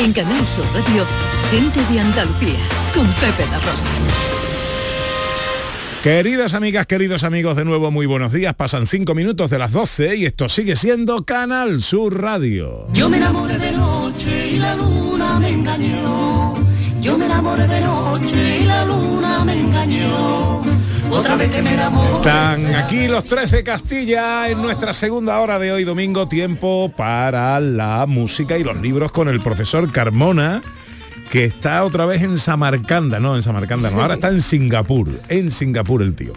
En Canal Sur Radio, Gente de Andalucía, con Pepe La Rosa. Queridas amigas, queridos amigos, de nuevo muy buenos días. Pasan cinco minutos de las 12 y esto sigue siendo Canal Sur Radio. Yo me enamoré de noche y la luna me engañó. Yo me enamoré de noche y la luna me engañó. Están aquí los 13 Castilla en nuestra segunda hora de hoy domingo, tiempo para la música y los libros con el profesor Carmona que está otra vez en Samarcanda, no, en Samarcanda no, ahora está en Singapur, en Singapur el tío.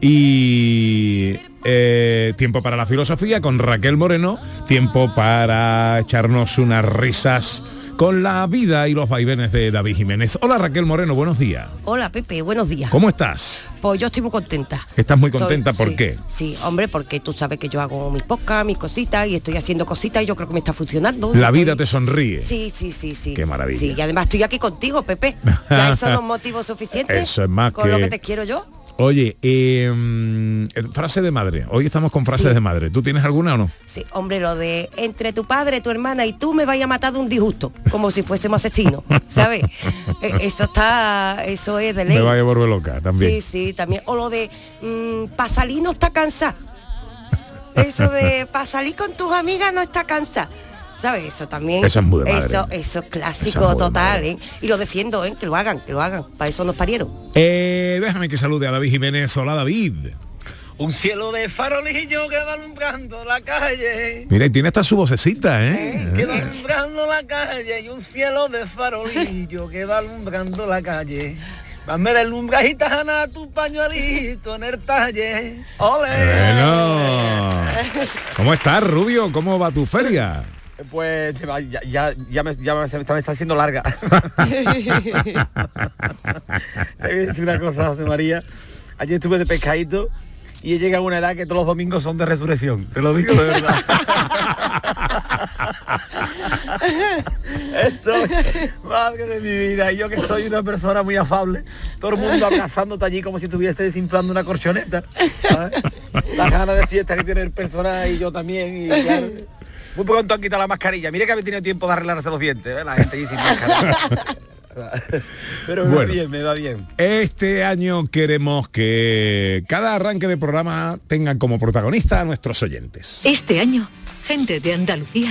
Y eh, tiempo para la filosofía con Raquel Moreno, tiempo para echarnos unas risas con la vida y los vaivenes de David Jiménez. Hola Raquel Moreno, buenos días. Hola Pepe, buenos días. ¿Cómo estás? Pues yo estoy muy contenta. ¿Estás muy contenta? Estoy- ¿Por sí, qué? Sí, hombre, porque tú sabes que yo hago mis podcasts, mis cositas y estoy haciendo cositas y yo creo que me está funcionando. La Estoy- vida te sonríe. Sí, sí, sí, sí. Qué maravilla. Sí, y además estoy aquí contigo, Pepe. Ya eso no es motivo suficiente. Eso es más con que- lo que te quiero yo. Oye, eh, mm, frase de madre. Hoy estamos con frases Sí. de madre. ¿Tú tienes alguna o no? Sí, hombre, lo de entre tu padre, tu hermana y tú me vaya a matar de un disgusto, como si fuésemos asesinos, ¿sabes? Eh, Eso está, eso es de ley. Me vaya a volver loca también. Sí, sí, también. O lo de para salir no está cansada. Eso de para salir con tus amigas no está cansada. ¿Sabes? Eso también. Eso es muy de madre. Eso, eso es Eso es clásico total. ¿eh? Y lo defiendo, ¿eh? Que lo hagan, que lo hagan. Para eso nos parieron. Eh, déjame que salude a David Jiménez. Hola David. Un cielo de farolillo que va alumbrando la calle. Mira, y tiene hasta su vocecita, Que va ¿eh? alumbrando la calle y un cielo de farolillo que va alumbrando la calle. Dame de lumbre gitana tu pañuelito en el talle. ¡Ole! Bueno. ¿Cómo estás, Rubio? ¿Cómo va tu feria? Pues ya, ya, ya me, ya me- me está, haciendo larga. Te voy a decir una cosa, José María. Ayer estuve de pescadito y he llegado a una edad que todos los domingos son de resurrección. Te lo digo de verdad. Esto, madre de mi vida, y yo que soy una persona muy afable, todo el mundo abrazándote allí como si estuviese desinflando una corchoneta. ¿sabes? Las ganas de fiesta que tiene el personaje y yo también. Y claro, muy pronto han quitado la mascarilla. Mire que había tenido tiempo de arreglarse los dientes, ¿eh? la gente allí sin mascarilla. Pero me va bien, me va bien. Este año queremos que cada arranque de programa tengan como protagonista a nuestros oyentes. Este año, Gente de Andalucía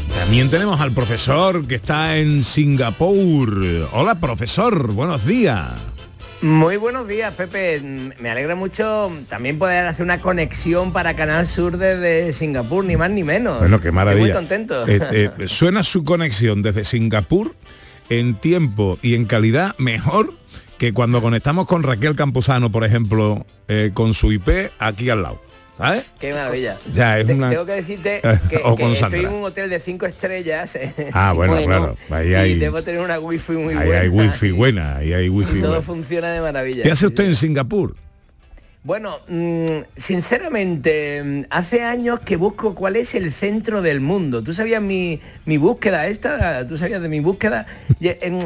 También tenemos al profesor que está en Singapur. Hola, profesor, buenos días. Muy buenos días, Pepe. Me alegra mucho también poder hacer una conexión para Canal Sur desde Singapur, ni más ni menos. Bueno, qué maravilla. Estoy muy contento. Eh, eh, suena su conexión desde Singapur en tiempo y en calidad mejor que cuando conectamos con Raquel Campuzano, por ejemplo, eh, con su IP aquí al lado. ¿Sabes? Qué maravilla. Ya, es Te- una- Tengo que decirte que, que estoy en un hotel de cinco estrellas. Ah, bueno, claro. Ahí hay, y debo tener una wifi muy ahí buena. hay wifi buena, ahí hay wifi y todo buena. funciona de maravilla. ¿Qué hace usted en Singapur? Bueno, mm, sinceramente, mm, hace años que busco cuál es el centro del mundo. ¿Tú sabías mi, mi búsqueda esta? ¿Tú sabías de mi búsqueda? Em,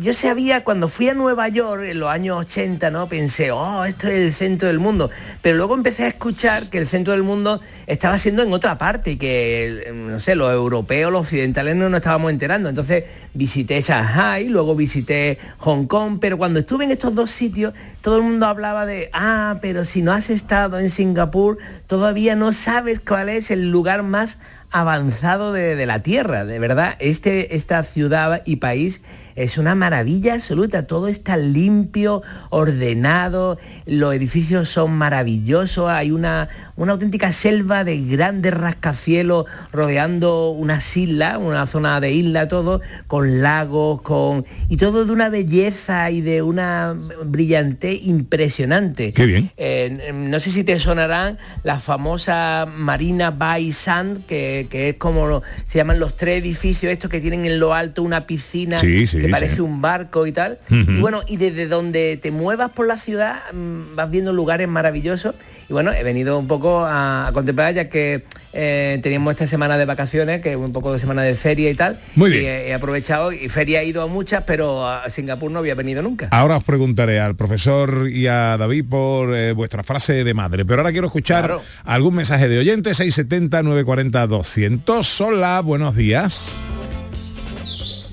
yo sabía cuando fui a Nueva York en los años 80, ¿no? Pensé, oh, esto es el centro del mundo. Pero luego empecé a escuchar que el centro del mundo estaba siendo en otra parte y que, em, no sé, los europeos, los occidentales no nos estábamos enterando. Entonces visité Shanghai, luego visité Hong Kong, pero cuando estuve en estos dos sitios, todo el mundo hablaba de, ah, pero si no has estado en Singapur, todavía no sabes cuál es el lugar más avanzado de, de la Tierra. De verdad, este, esta ciudad y país es una maravilla absoluta, todo está limpio, ordenado, los edificios son maravillosos, hay una, una auténtica selva de grandes rascacielos rodeando unas islas, una zona de isla todo, con lagos, con. y todo de una belleza y de una brillante impresionante. Qué bien. Eh, no sé si te sonarán la famosa Marina Bay Sand, que, que es como lo- se llaman los tres edificios estos que tienen en lo alto una piscina Sí, sí, que parece un barco y tal. Y bueno, y desde donde te muevas por la ciudad mm, vas viendo lugares maravillosos. Y bueno, he venido un poco a, a contemplar ya que eh, teníamos esta semana de vacaciones, que es un poco de semana de feria y tal. Muy Y bien. he, he aprovechado y feria he ido a muchas, pero a Singapur no había venido nunca. Ahora os preguntaré al profesor y a David por eh, vuestra frase de madre, pero ahora quiero escuchar Claro. algún mensaje de oyente 670 940 200. Hola, buenos días.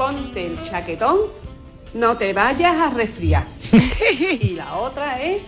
Ponte el chaquetón, no te vayas a resfriar. y la otra es,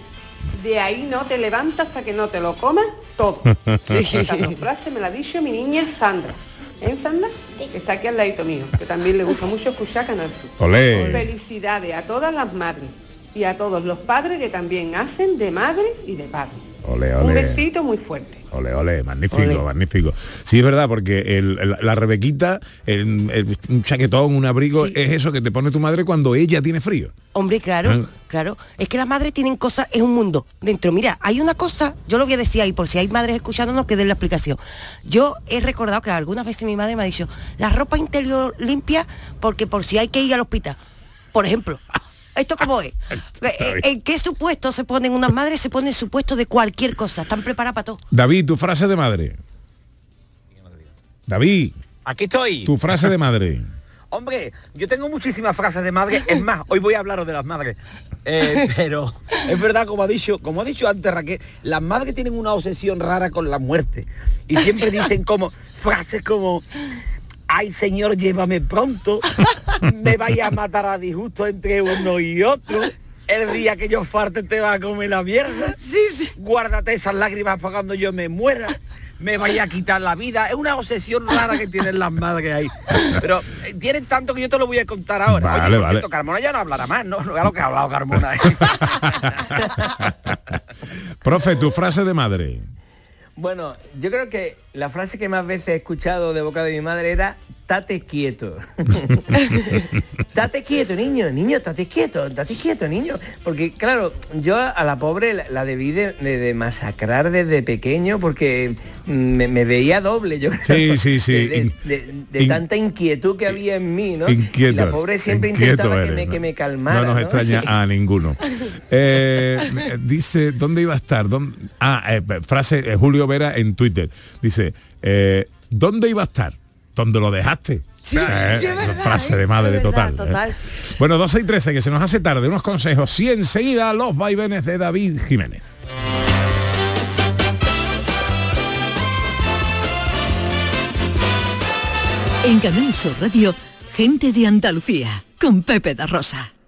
de ahí no te levantas hasta que no te lo comas todo. Esta dos frase me la ha dicho mi niña Sandra. ¿Eh, Sandra? Que está aquí al ladito mío, que también le gusta mucho escuchar Canal Sur. Olé. Felicidades a todas las madres y a todos los padres que también hacen de madre y de padre. Ole, Un ole. besito muy fuerte. Ole, ole, magnífico, Ole. magnífico. Sí, es verdad, porque el- el- la rebequita, el- el- un chaquetón, un abrigo, es eso que te pone tu madre cuando ella tiene frío. Hombre, claro, Ah. claro. Es que las madres tienen cosas, es un mundo dentro. Mira, hay una cosa, yo lo voy a decir ahí, por si hay madres escuchándonos que den la explicación. Yo he recordado que algunas veces mi madre me ha dicho, la ropa interior limpia porque por si hay que ir al hospital. Por ejemplo. ¿Esto cómo es? Eh, ¿En qué supuesto se ponen unas madres? Se ponen supuesto de cualquier cosa. Están preparadas para todo. David, tu frase de madre. David, Aquí estoy. tu frase de madre. Hombre, yo tengo muchísimas frases de madre. Es más, hoy voy a hablaros de las madres. Eh, pero es verdad, como ha dicho, como ha dicho antes Raquel, las madres tienen una obsesión rara con la muerte. Y siempre dicen como frases como ay señor, llévame pronto, me vaya a matar a disgusto entre uno y otro. El día que yo farte te va a comer la mierda. Guárdate esas lágrimas para cuando yo me muera. Me vaya a quitar la vida. Es una obsesión rara que tienen las madres ahí. Pero eh, tienen tanto que yo te lo voy a contar ahora. Vale, Oye, vale. cierto, Carmona ya no hablará más, ¿no? No vea lo que ha hablado Carmona. Profe, tu frase de madre. Bueno, yo creo que la frase que más veces he escuchado de boca de mi madre era tate quieto. tate quieto, niño, niño, tate quieto, tate quieto, niño. Porque claro, yo a la pobre la, la debí de, de- de masacrar desde pequeño porque me, me veía doble, yo creo. Sí, sí, sí. De, In- tanta inquietud que había en mí, ¿no? Inquieto. Y la pobre siempre intentaba que me, ¿no? que me calmara. No nos extraña a ninguno. Eh, dice, ¿dónde iba a estar? ¿Dónde- Ah, eh, frase eh, Julio Vera en Twitter. Dice, eh, ¿dónde iba a estar? ¿Dónde lo dejaste? Sí, Eh, es verdad, frase ¿eh? de madre verdad, total. total. ¿eh? Bueno, 12 y 13, que se nos hace tarde. Unos consejos. Y enseguida los vaivenes de David Jiménez. En Canal Sur Radio, gente de Andalucía, con Pepe da Rosa.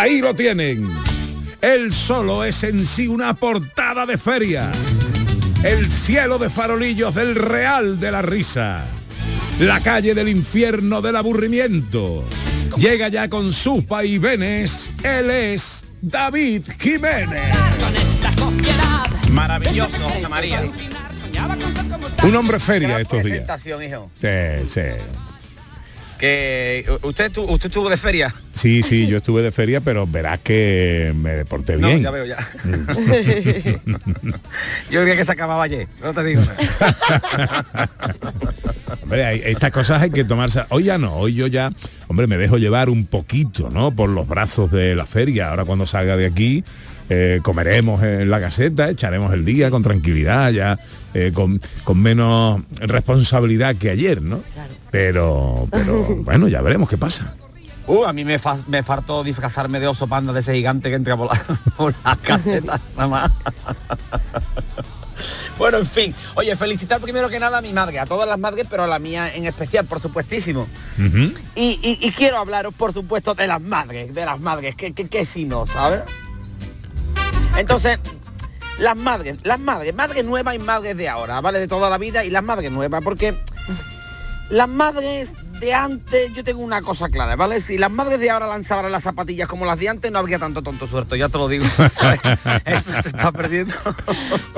Ahí lo tienen. El solo es en sí una portada de feria. El cielo de farolillos del Real de la Risa. La calle del infierno del aburrimiento. Llega ya con sus vaivenes. Él es David Jiménez. Maravilloso, José María. Un hombre feria estos días. hijo. Sí, sí. Que uh, usted usted estuvo de feria. Sí, sí, yo estuve de feria, pero verás que me porté No, bien. ya veo ya. Mm. Yo creía que se acababa ayer. No te digo. Hombre, hay- estas cosas hay que tomarse. Hoy ya no, hoy yo ya, hombre, me dejo llevar un poquito, ¿no? Por los brazos de la feria. Ahora cuando salga de aquí, eh, comeremos en la caseta, echaremos el día con tranquilidad, ya eh, con, con menos responsabilidad que ayer, ¿no? Pero, pero bueno, ya veremos qué pasa. Uh, a mí me, fa- me faltó disfrazarme de oso panda de ese gigante que entra por la, por la caseta, nada más. bueno, en fin. Oye, felicitar primero que nada a mi madre, a todas las madres, pero a la mía en especial, por supuestísimo. Y, y- y quiero hablaros, por supuesto, de las madres, de las madres, que, que, que si no, ¿sabes? Entonces, las madres, las madres, madres nuevas y madres de ahora, ¿vale? De toda la vida y las madres nuevas, porque las madres de antes, yo tengo una cosa clara, ¿vale? Si las madres de ahora lanzaran las zapatillas como las de antes, no habría tanto tonto suelto, ya te lo digo. Eso se está perdiendo.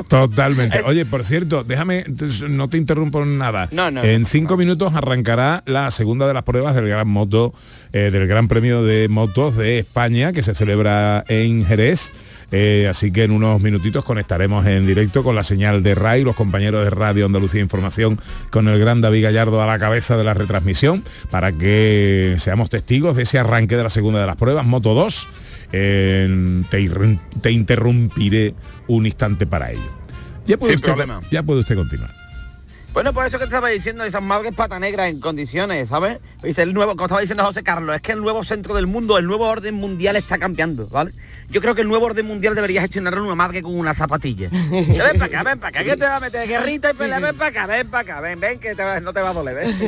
Totalmente. Oye, por cierto, déjame, no te interrumpo en nada. No, no, en no, cinco minutos arrancará la segunda de las pruebas del Gran Moto, eh, del Gran Premio de Motos de España, que se celebra en Jerez. Eh, así que en unos minutitos conectaremos en directo con la señal de RAI, los compañeros de Radio Andalucía Información, con el gran David Gallardo a la cabeza de la retransmisión, para que seamos testigos de ese arranque de la segunda de las pruebas, Moto 2. Eh, te, interrumpiré un instante para ello. Ya puede, Sin usted, problema. ya puede usted continuar. Bueno, por eso que te estaba diciendo esas madres pata negra en condiciones, ¿sabes? Dice el nuevo, como estaba diciendo José Carlos, es que el nuevo centro del mundo, el nuevo orden mundial está cambiando, ¿vale? Yo creo que el nuevo orden mundial debería gestionarlo una madre con una zapatilla. Ven para acá, ven para acá, que te va a meter guerrita y pelea, ven para acá, ven para acá, ven, ven, que te va- no te va a doler, ven.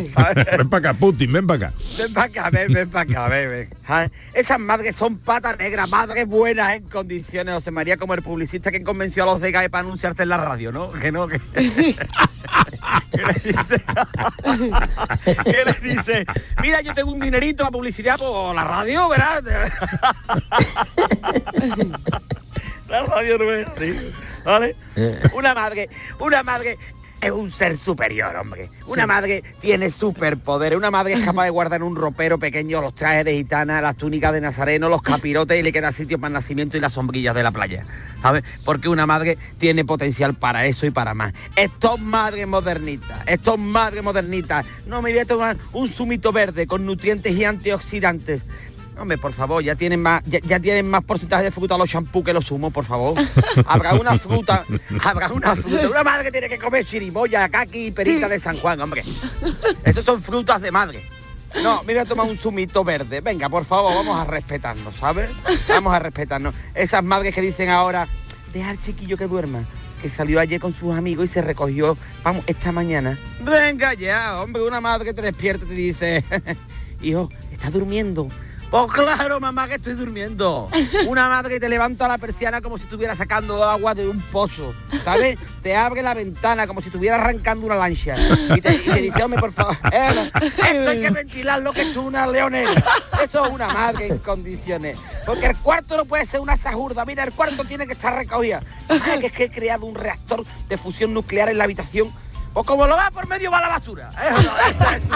Ven para acá, Putin, ven para acá. Ven para acá, ven, ven para acá, ven, ven. Esas madres son patas negras, madres buenas en condiciones. José María como el publicista que convenció a los de GAE para anunciarse en la radio, ¿no? Que no, que... ¿Qué le dice? Mira, yo tengo un dinerito a publicidad por la radio, ¿verdad? la radio ¿vale? Una madre, una madre es un ser superior, hombre. Una Sí. madre tiene superpoderes. Una madre es capaz de guardar en un ropero pequeño los trajes de gitana, las túnicas de nazareno, los capirotes y le queda sitio para el nacimiento y las sombrillas de la playa. ¿Sabes? Porque una madre tiene potencial para eso y para más. Estos madres modernitas, estos madres modernitas. No me voy a tomar un zumito verde con nutrientes y antioxidantes. Hombre, por favor, ya tienen más, ya, ya tienen más porcentaje de fruta los champú que los zumos, por favor. Habrá una fruta, habrá una fruta. Una madre que tiene que comer chirimoya, caqui y perita de San Juan, hombre. Esos son frutas de madre. No, me voy a tomar un zumito verde. Venga, por favor, vamos a respetarnos, ¿sabes? Vamos a respetarnos. Esas madres que dicen ahora, deja al chiquillo que duerma, que salió ayer con sus amigos y se recogió, vamos, esta mañana. Venga ya, hombre, una madre que te despierta y te dice, hijo, ¿estás durmiendo? Pues claro, mamá, que estoy durmiendo. Una madre que te levanta la persiana como si estuviera sacando agua de un pozo, ¿sabes? Te abre la ventana como si estuviera arrancando una lancha. Y te, y te dice, hombre, por favor, eh, esto hay que ventilarlo, que es una leonera. Esto es una madre en condiciones. Porque el cuarto no puede ser una sajurda. Mira, el cuarto tiene que estar recogido. Ay, que es que he creado un reactor de fusión nuclear en la habitación o como lo va por medio va la basura. Eso no, eso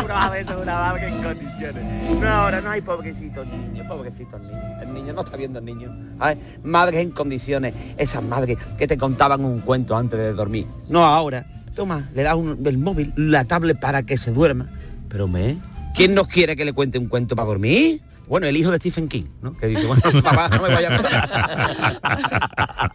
No, ahora no hay pobrecitos niños, pobrecitos niños. El niño no está viendo el niño. Ay, madres en condiciones, esas madres que te contaban un cuento antes de dormir. No ahora. Toma, le das el móvil, la tablet para que se duerma. Pero me, ¿quién nos quiere que le cuente un cuento para dormir? Bueno, el hijo de Stephen King, ¿no? Que dice, bueno, papá, no me vaya a...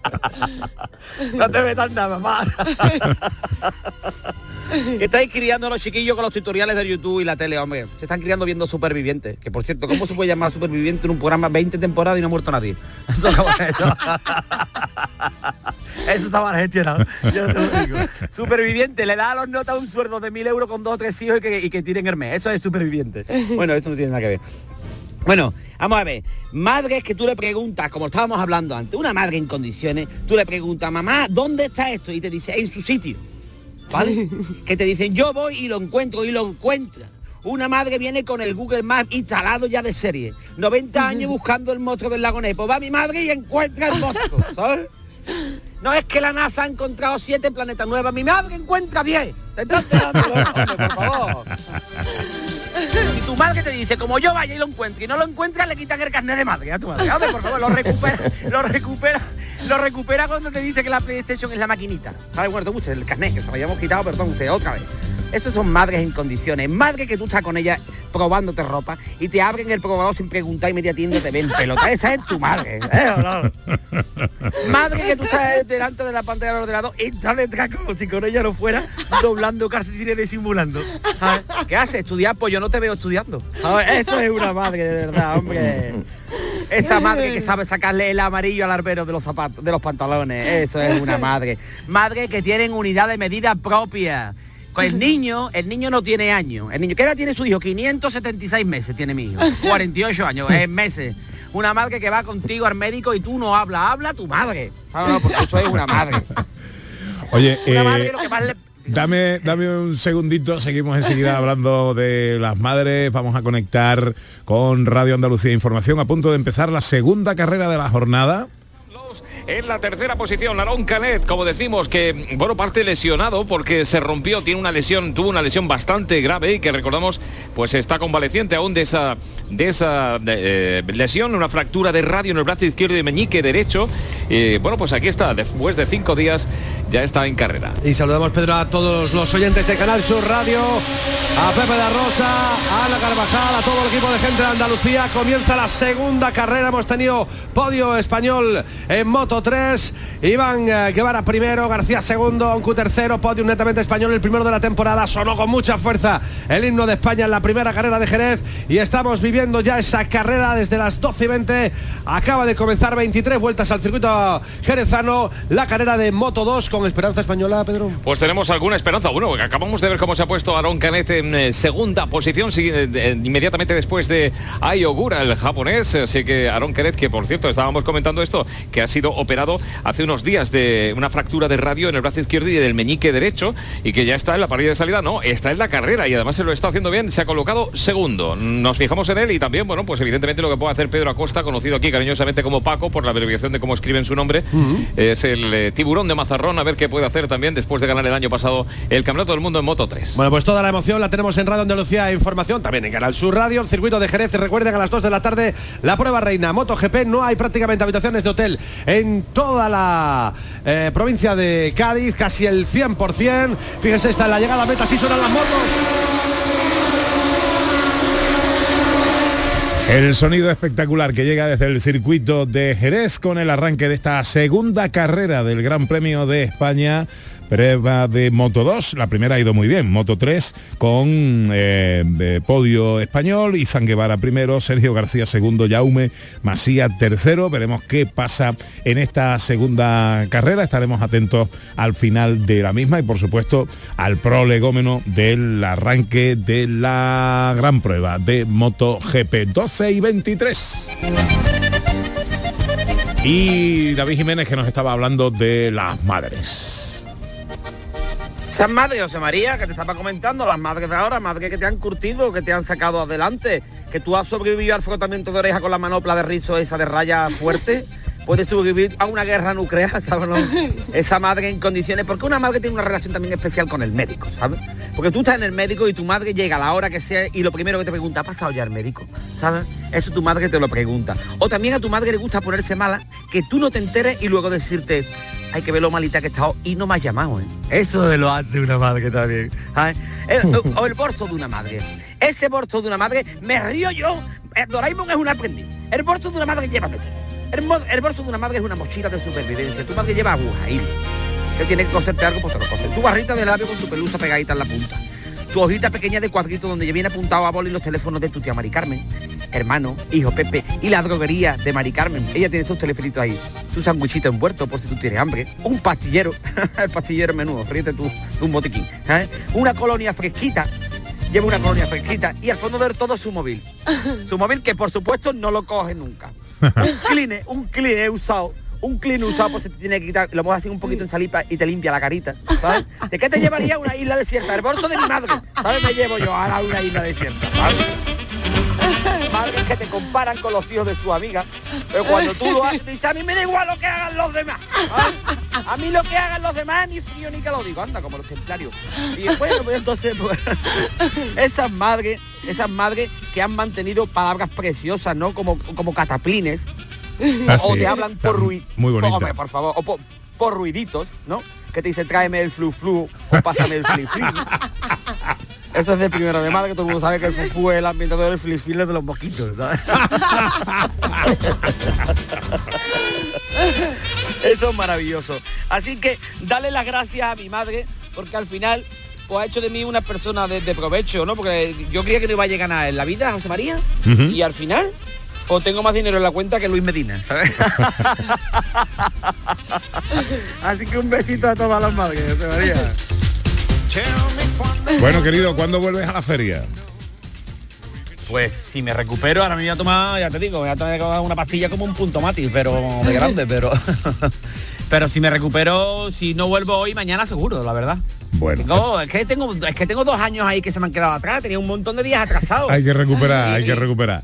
No te metas nada, mamá. Estáis criando a los chiquillos con los tutoriales de YouTube y la tele, hombre. Se están criando viendo supervivientes. Que por cierto, ¿cómo se puede llamar superviviente en un programa 20 temporadas y no ha muerto nadie? Eso, eso, eso está mal gestionado. Yo te lo digo. Superviviente, le da a los notas un sueldo de mil euros con dos o tres hijos y que, y que tiren el mes. Eso es superviviente. Bueno, esto no tiene nada que ver. Bueno, vamos a ver. Madres que tú le preguntas, como estábamos hablando antes, una madre en condiciones, tú le preguntas, mamá, ¿dónde está esto? Y te dice, en su sitio. ¿Vale? que te dicen, yo voy y lo encuentro y lo encuentra. Una madre viene con el Google Maps instalado ya de serie. 90 años buscando el monstruo del lago Nepo. Va mi madre y encuentra el monstruo, ¿sabes? No es que la NASA ha encontrado siete planetas nuevos, mi madre encuentra 10. Te estás enterando, hombre, por favor. Si tu madre te dice, como yo vaya y lo encuentre y no lo encuentra, le quitan el carnet de madre a tu madre. Hombre, por favor, lo recupera, lo recupera, lo recupera cuando te dice que la PlayStation es la maquinita. ¿Sabes? Bueno, te gusta el carnet, que se lo habíamos quitado, perdón, usted otra vez. Esos son madres en condiciones. Madre que tú estás con ella probándote ropa y te abren el probador sin preguntar y media tienda te ven pelota. Esa es tu madre. ¿eh? Madre que tú estás delante de la pantalla del ordenador y estás detrás como si con ella no fuera doblando calcetines disimulando. ¿Sabes? ¿Qué haces? ¿Estudiar? Pues yo no te veo estudiando. Esto es una madre, de verdad, hombre. Esa madre que sabe sacarle el amarillo al arbero de los zapatos, de los pantalones. Eso es una madre. Madre que tienen unidad de medida propia. Con el niño, el niño no tiene años. El niño, ¿qué edad tiene su hijo? 576 meses tiene mi hijo. 48 años, en meses. Una madre que va contigo al médico y tú no hablas, habla tu madre. No, no, porque eso es una madre. Oye, Una madre eh, que lo que más le- Dame, dame un segundito, seguimos enseguida hablando de las madres, vamos a conectar con Radio Andalucía Información, a punto de empezar la segunda carrera de la jornada. En la tercera posición, Larón Canet, como decimos, que bueno, parte lesionado porque se rompió, tiene una lesión, tuvo una lesión bastante grave y que recordamos, pues está convaleciente aún de esa de esa eh, lesión, una fractura de radio en el brazo izquierdo y meñique derecho. Y bueno, pues aquí está, después de cinco días ya está en carrera. Y saludamos, Pedro, a todos los oyentes de Canal Sur Radio, a Pepe da Rosa, a Ana Carvajal, a todo el equipo de gente de Andalucía. Comienza la segunda carrera. Hemos tenido podio español en Moto 3. Iván eh, Guevara primero, García segundo, Oncu tercero, podio netamente español, el primero de la temporada. Sonó con mucha fuerza el himno de España en la primera carrera de Jerez. Y estamos viviendo ya esa carrera desde las 12 y 20. Acaba de comenzar 23 vueltas al circuito jerezano. La carrera de Moto 2 con esperanza española, Pedro. Pues tenemos alguna esperanza. Bueno, acabamos de ver cómo se ha puesto Aaron Canet en eh, segunda posición, sigue, eh, eh, inmediatamente después de Ai Ogura, el japonés. Así que Aaron Canet, que por cierto, estábamos comentando esto, que ha sido operado hace unos días de una fractura de radio en el brazo izquierdo y del meñique derecho, y que ya está en la parrilla de salida. No, está en la carrera y además se lo está haciendo bien. Se ha colocado segundo. Nos fijamos en él y también, bueno, pues evidentemente lo que puede hacer Pedro Acosta, conocido aquí cariñosamente como Paco, por la abreviación de cómo escriben su nombre, es el eh, tiburón de Mazarrón, a ver qué puede hacer también después de ganar el año pasado el Campeonato del Mundo en Moto 3. Bueno, pues toda la emoción la tenemos en Radio Andalucía Información, también en Canal Sur Radio, el circuito de Jerez. Recuerden a las 2 de la tarde la prueba reina MotoGP. No hay prácticamente habitaciones de hotel en toda la eh, provincia de Cádiz, casi el 100%. Fíjense, está en la llegada a meta, así suenan las motos. El sonido espectacular que llega desde el circuito de Jerez con el arranque de esta segunda carrera del Gran Premio de España. Prueba de Moto 2, la primera ha ido muy bien, Moto 3 con eh, de podio español, Izan Guevara primero, Sergio García segundo, Jaume Masía tercero, veremos qué pasa en esta segunda carrera, estaremos atentos al final de la misma y por supuesto al prolegómeno del arranque de la gran prueba de Moto GP 12 y 23. Y David Jiménez que nos estaba hablando de las madres. Esas madres, José María, que te estaba comentando, las madres de ahora, madres que te han curtido, que te han sacado adelante, que tú has sobrevivido al frotamiento de oreja con la manopla de rizo esa de raya fuerte, puedes sobrevivir a una guerra nuclear, ¿sabes? no? Esa madre en condiciones, porque una madre tiene una relación también especial con el médico, ¿sabes? Porque tú estás en el médico y tu madre llega a la hora que sea y lo primero que te pregunta, ¿ha pasado ya el médico? ¿Sabes? Eso tu madre te lo pregunta. O también a tu madre le gusta ponerse mala, que tú no te enteres y luego decirte, hay que ver lo malita que he estado y no me has llamado, ¿eh? Eso de lo hace una madre también. ¿sabes? El- o, o el borzo de una madre. Ese borzo de una madre, me río yo. Eh, Doraemon es un aprendiz. El borzo de una madre lleva todo. El, bolso de una madre es una mochila de supervivencia. Tu madre lleva aguja, hilo. Que tiene que coserte algo, pues te lo cose. Tu barrita de labio con tu pelusa pegadita en la punta. Tu hojita pequeña de cuadrito donde ya viene apuntado a boli los teléfonos de tu tía Mari Carmen, hermano, hijo Pepe y la droguería de Mari Carmen. Ella tiene sus telefonitos ahí. Tu sandwichito envuelto por si tú tienes hambre. Un pastillero, el pastillero menudo, ríete tú, tú un botiquín. ¿sabes? Una colonia fresquita. Lleva una colonia fresquita y al fondo de todo su móvil. Su móvil que por supuesto no lo coge nunca. Un cline, un cline usado. Un clean usado pues se te tiene que quitar, lo pones así un poquito en salipa y te limpia la carita, ¿sabes? ¿De qué te llevaría una isla desierta? El bolso de mi madre, ¿sabes? Me llevo yo a una isla desierta, ¿sabes? Madres que te comparan con los hijos de su amiga. Pero cuando tú lo haces, dices, a mí me da igual lo que hagan los demás. ¿vale? A mí lo que hagan los demás ni frío ni que lo digo. Anda, como los templarios. Y bueno, pues entonces, pues, esas madres, esas madres que han mantenido palabras preciosas, ¿no? Como, como cataplines. Ah, o sí. te hablan por ruido. Muy bonita. Hombre, por favor. O por, por ruiditos, ¿no? Que te dicen tráeme el flu flu o pásame el fli fli. Eso es de primero de madre, que todo el mundo sabe que el fufu es el ambientador del fli de los mosquitos, ¿sabes? Eso es maravilloso. Así que dale las gracias a mi madre, porque al final pues ha hecho de mí una persona de, de provecho, ¿no? Porque yo creía que no iba a llegar nada en la vida, José María, y al final pues tengo más dinero en la cuenta que Luis Medina, ¿sabes? Así que un besito a todas las madres, José María. Bueno, querido, ¿cuándo vuelves a la feria? Pues si me recupero, ahora me voy a tomar, ya te digo, voy a tomar una pastilla como un punto mati, pero de grande, pero pero si me recupero, si no vuelvo hoy, mañana seguro, la verdad. Bueno, No, es que tengo, es que tengo dos años ahí que se me han quedado atrás, tenía un montón de días atrasados. hay que recuperar, hay que recuperar.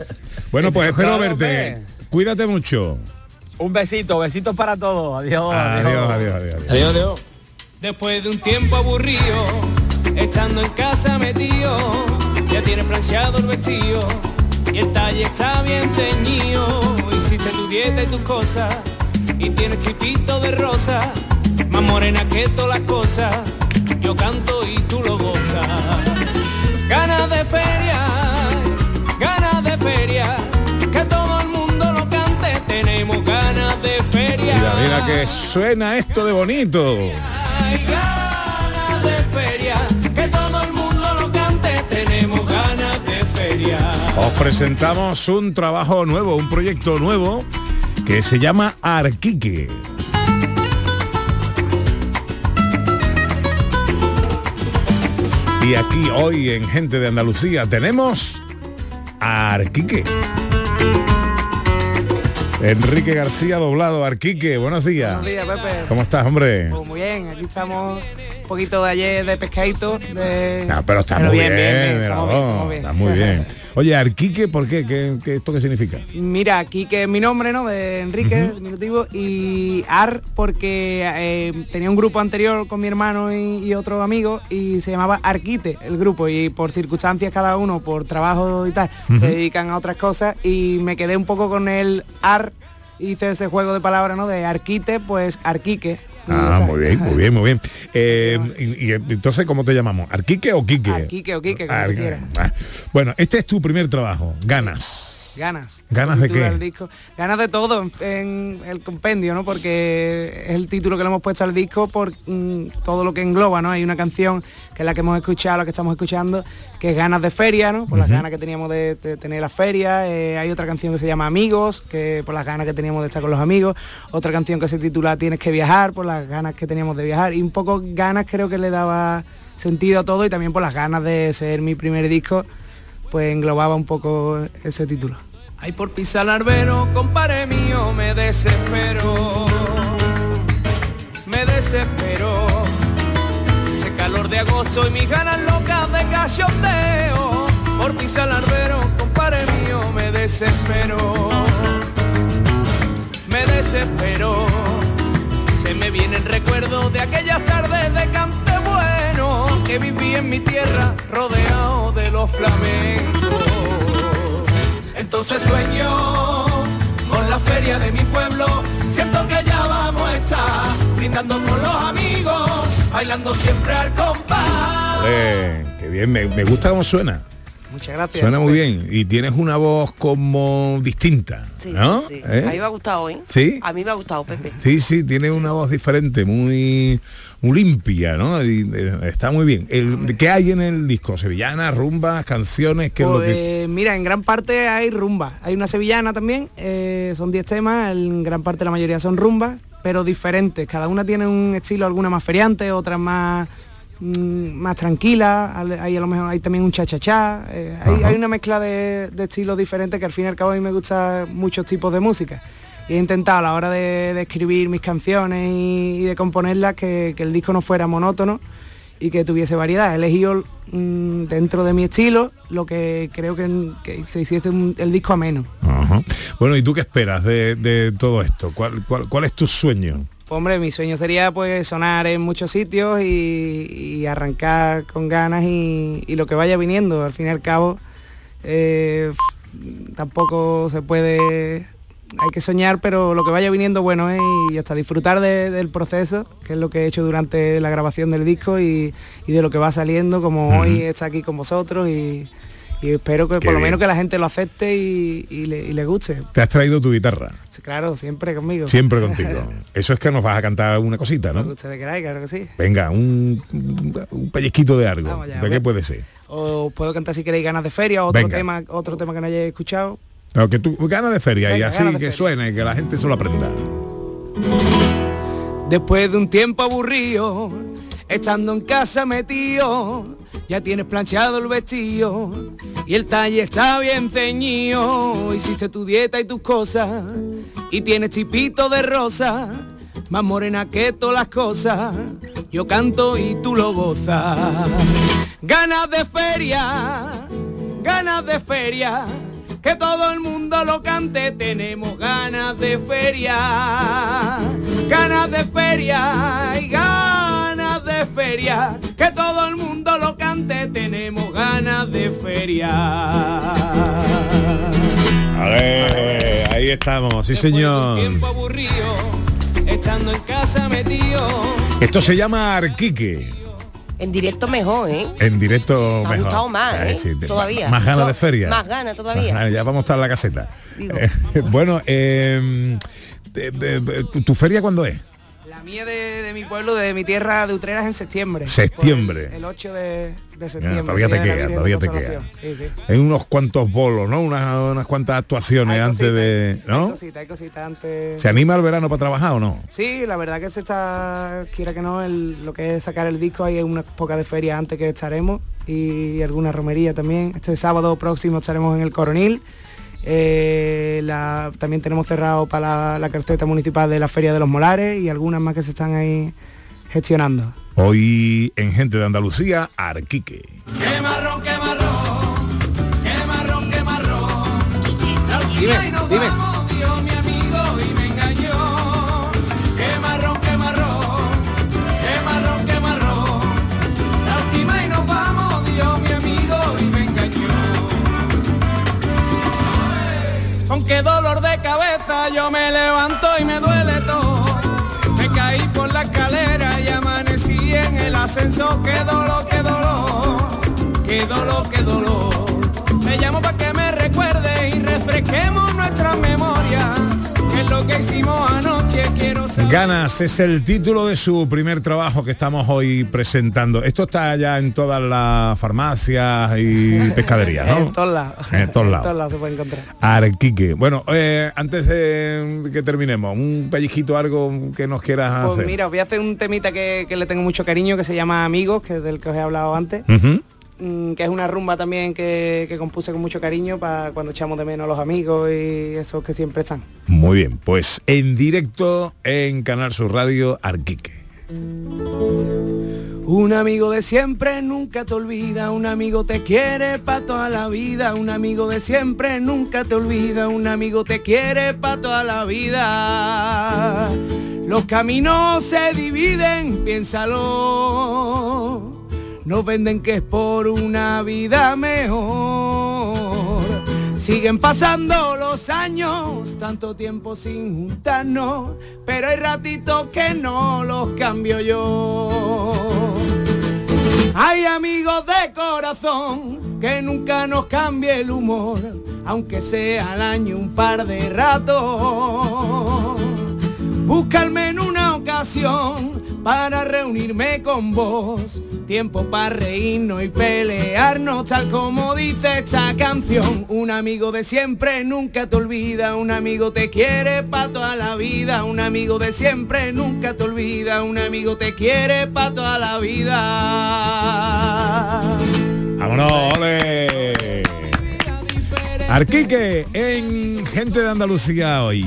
Bueno, pues espero verte. Cuídate mucho. Un besito, besitos para todos. Adiós. Adiós, adiós, adiós. Adiós, adiós. Después de un tiempo aburrido, estando en casa metido, ya tienes planchado el vestido y el talle está bien ceñido. Hiciste tu dieta y tus cosas y tienes chipito de rosa, más morena que todas las cosas. Yo canto y tú lo gozas. Ganas de feria, ganas de feria, que todo el mundo lo cante. Tenemos ganas de feria. Mira, mira que suena esto de bonito. Hay ganas de feria, Os presentamos un trabajo nuevo, un proyecto nuevo que se llama Arquique. Y aquí hoy en Gente de Andalucía tenemos a Arquique. Enrique García doblado, Arquique, buenos días. Buenos días, Pepe. ¿Cómo estás, hombre? Pues muy bien, aquí estamos poquito de ayer de pescadito. De... Ah, pero está Pero muy bien, bien, bien, bien, bien, está muy bien. Oye, Arquique, ¿por qué? ¿Qué, qué- esto qué significa? Mira, aquí que es mi nombre, ¿no? De Enrique, diminutivo, y Ar porque eh, tenía un grupo anterior con mi hermano y, y otro amigo y se llamaba Arquite el grupo y por circunstancias cada uno, por trabajo y tal, se dedican a otras cosas y me quedé un poco con el Ar, hice ese juego de palabras, ¿no? De Arquite, pues Arquique. Ah, muy bien, muy bien, muy bien. Eh, y, y entonces, ¿cómo te llamamos? ¿Arquique o Quique? Arquique o Quique, como Ar-. Bueno, este es tu primer trabajo, ganas. Ganas. ¿Ganas de qué? del disco. Ganas de todo en, el compendio, ¿no? Porque es el título que le hemos puesto al disco por mm, todo lo que engloba, ¿no? Hay una canción que es la que hemos escuchado, la que estamos escuchando, que es Ganas de Feria, ¿no? Por las ganas que teníamos de, de tener la feria. Eh, hay otra canción que se llama Amigos, que por las ganas que teníamos de estar con los amigos. Otra canción que se titula Tienes que viajar, por las ganas que teníamos de viajar. Y un poco ganas creo que le daba sentido a todo y también por las ganas de ser mi primer disco, pues englobaba un poco ese título. Ay, por pisar albero, compadre mío, me desespero. Me desespero. Ese calor de agosto y mis ganas locas de cachondeo. Por pisar albero, compadre mío, me desespero. Me desespero. Se me vienen recuerdos de aquellas tardes de cante bueno que viví en mi tierra rodeado de los flamencos. Entonces sueño con la feria de mi pueblo. Siento que ya vamos a estar brindando con los amigos, bailando siempre al compás. Ole, qué bien, me gusta cómo suena. Muchas gracias. Suena muy bien. Y tienes una voz como distinta, Sí, ¿no? sí. ¿Eh? A mí me ha gustado, ¿eh? ¿Sí? A mí me ha gustado, Pepe. Sí, sí, tiene una voz diferente, muy, muy limpia, ¿no? Y, eh, está muy bien. El, ¿Qué hay en el disco? ¿Sevillanas, rumbas, canciones? ¿Qué es lo que...? Pues, mira, en gran parte hay rumba. Hay una sevillana también, eh, son 10 temas, en gran parte la mayoría son rumbas, pero diferentes. Cada una tiene un estilo, alguna más feriante, otra más mm, más tranquila, hay a lo mejor hay también un cha-cha-cha, eh, hay, hay una mezcla de, de estilos diferentes que al fin y al cabo a mí me gustan muchos tipos de música. Y he intentado a la hora de, de escribir mis canciones y, y de componerlas que, que el disco no fuera monótono y que tuviese variedad. He elegido mm, dentro de mi estilo lo que creo que, que se hiciese un- el disco ameno. Ajá. Bueno, ¿y tú qué esperas de, de todo esto? ¿Cuál, cuál, cuál es tu sueño? Hombre, mi sueño sería pues sonar en muchos sitios y, y arrancar con ganas y, y lo que vaya viniendo. Al fin y al cabo, eh, tampoco se puede, hay que soñar, pero lo que vaya viniendo bueno es y hasta disfrutar de- del proceso, que es lo que he hecho durante la grabación del disco y, y de lo que va saliendo, como hoy está aquí con vosotros y, y espero que Qué por lo bien. menos que la gente lo acepte y, y le, y le guste. Te has traído tu guitarra, Claro, siempre conmigo. siempre contigo. Eso es que nos vas a cantar una cosita, ¿no? ustedes queráis, claro que sí. Venga, un, un pellizquito de algo. ¿De qué ver. puede ser? O puedo cantar si queréis ganas de feria, otro Venga. tema, otro tema que no hayáis escuchado. No, que tú ganas de feria y así que suene, que la gente se lo aprenda. Después de un tiempo aburrido, estando en casa metido, ya tienes planchado el vestido y el talle está bien ceñido. Hiciste tu dieta y tus cosas y tienes tipito de rosa, más morena que todas las cosas. Yo canto y tú lo gozas. Ganas de feria, ganas de feria. Que todo el mundo lo cante, tenemos ganas de feria, ganas de feria y ganas de feria. Que todo el mundo lo cante, tenemos ganas de feria. A ver, ahí estamos, sí señor. Tiempo aburrido, estando en casa metido. Esto se llama Arquique. En directo mejor, ¿eh? En directo Me ha mejor. gustado más, Ay, ¿eh? sí, Todavía. Más ganas de feria. Más ganas todavía. Más ya vamos a estar en la caseta. Digo. Eh, bueno, eh, de- de- ¿tu, tu feria cuándo es? La mía de, de mi pueblo, de mi tierra de Utreras en septiembre. Septiembre. El, el 8 de, de septiembre. todavía te queda, todavía te queda. Sí, sí. Hay unos cuantos bolos, ¿no? Unas, unas cuantas actuaciones Hay antes de... Hay ¿No? cositas, hay cositas antes. ¿Se anima el verano para trabajar o no? Sí, la verdad que se está, quiera que no, el- lo que es sacar el disco, hay unas pocas de feria antes que estaremos y alguna romería también. Este sábado próximo estaremos en el Coronil. Eh, la- también tenemos cerrado para la, la municipal de la Feria de los Molares y algunas más que se están ahí gestionando. Hoy en Gente de Andalucía, Arquique. Qué marrón, qué marrón, qué marrón, qué marrón. Nos dime. Dolor de cabeza yo me levanto y me duele todo. Me caí por la escalera y amanecí en el ascenso. Qué dolor, qué dolor, qué dolor, qué dolor. Me llamo para que me recuerde y refresquemos nuestra memoria. Lo que hicimos anoche, quiero saber. Ganas es el título de su primer trabajo que estamos hoy presentando. Esto está ya en todas las farmacias y pescaderías, ¿no? En todos lados. En todos lados. En todos lados se puede encontrar. Arquique. Bueno, eh, antes de que terminemos, un pellizquito, algo que nos quieras Pues hacer. mira, os voy a hacer un temita que, que le tengo mucho cariño, que se llama Amigos, que es del que os he hablado antes. Que es una rumba también que, que compuse con mucho cariño para cuando echamos de menos a los amigos y esos que siempre están. Muy bien, pues en directo en Canal Sur Radio, Arquique. Un amigo de siempre nunca te olvida, un amigo te quiere pa' toda la vida, un amigo de siempre nunca te olvida, un amigo te quiere pa' toda la vida. Los caminos se dividen, piénsalo. Nos venden que es por una vida mejor. Siguen pasando los años, tanto tiempo sin juntarnos, pero hay ratitos que no los cambio yo. Hay amigos de corazón que nunca nos cambie el humor, aunque sea al año un par de ratos. Búscame en una ocasión para reunirme con vos. Tiempo para reírnos y pelearnos tal como dice esta canción. Un amigo de siempre nunca te olvida, un amigo te quiere pa' toda la vida. Un amigo de siempre nunca te olvida, un amigo te quiere pa' toda la vida. ¡Vámonos, ole! Arquique en Gente de Andalucía hoy.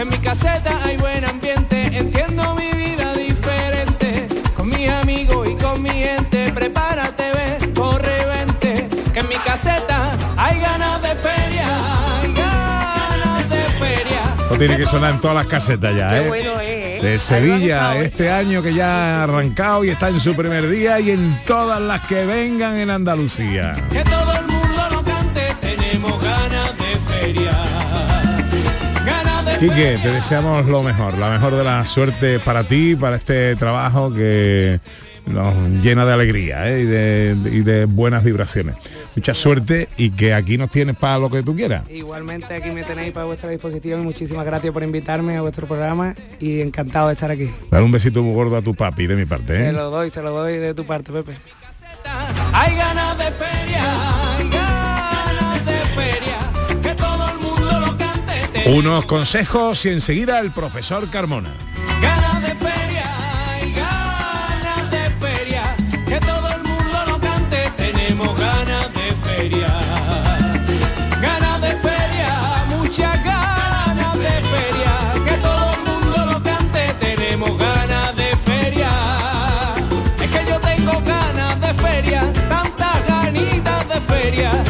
En mi caseta hay buen ambiente, entiendo mi vida diferente. Con mis amigos y con mi gente, prepárate, ve, corre, vente. Que en mi caseta hay ganas de feria, hay ganas de feria. Esto tiene que sonar en todas las casetas ya, ¿eh? Qué bueno, ¿eh? de Sevilla este año que ya ha arrancado y está en su primer día y en todas las que vengan en Andalucía. Quique, te deseamos lo mejor, la mejor de la suerte para ti, para este trabajo que nos llena de alegría ¿eh? y, de, y de buenas vibraciones. Mucha suerte y que aquí nos tienes para lo que tú quieras. Igualmente aquí me tenéis para vuestra disposición y muchísimas gracias por invitarme a vuestro programa y encantado de estar aquí. Dar un besito muy gordo a tu papi de mi parte. Se ¿eh? lo doy, se lo doy de tu parte, Pepe. Hay ganas de feria, Unos consejos y enseguida el profesor Carmona. ganas de feria, hay ganas de feria. Que todo el mundo lo cante, tenemos ganas de feria. Ganas de feria, muchas ganas de feria. Que todo el mundo lo cante, tenemos ganas de feria. Es que yo tengo ganas de feria, tantas ganitas de feria.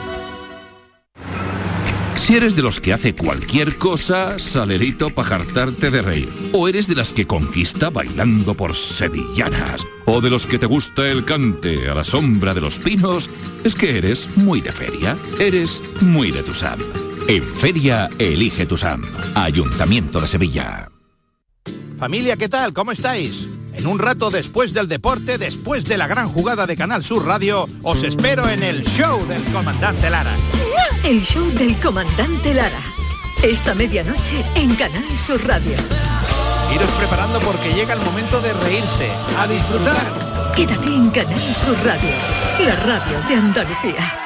Si eres de los que hace cualquier cosa, salerito para jartarte de reír. O eres de las que conquista bailando por sevillanas. O de los que te gusta el cante a la sombra de los pinos. Es que eres muy de feria. Eres muy de Tusam. En feria, elige Tusam. Ayuntamiento de Sevilla. Familia, ¿qué tal? ¿Cómo estáis? En un rato después del deporte, después de la gran jugada de Canal Sur Radio, os espero en el show del comandante Lara. El show del comandante Lara. Esta medianoche en Canal Sur Radio. Iros preparando porque llega el momento de reírse, a disfrutar. Quédate en Canal Sur Radio, la radio de Andalucía.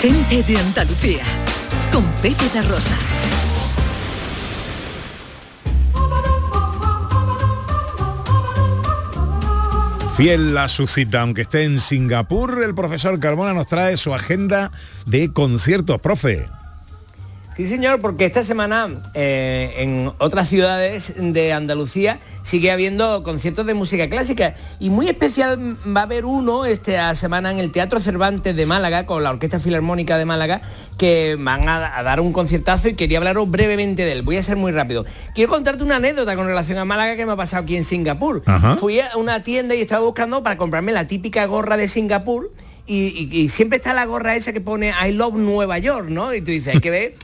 Gente de Andalucía, con Pepe da Rosa. Fiel a su cita, aunque esté en Singapur, el profesor Carmona nos trae su agenda de conciertos, profe. Sí, señor, porque esta semana eh, en otras ciudades de Andalucía sigue habiendo conciertos de música clásica y muy especial va a haber uno esta semana en el Teatro Cervantes de Málaga con la Orquesta Filarmónica de Málaga que van a, a dar un conciertazo y quería hablaros brevemente de él. Voy a ser muy rápido. Quiero contarte una anécdota con relación a Málaga que me ha pasado aquí en Singapur. Ajá. Fui a una tienda y estaba buscando para comprarme la típica gorra de Singapur y, siempre está la gorra esa que pone I love Nueva York, ¿no? Y tú dices, hay que ver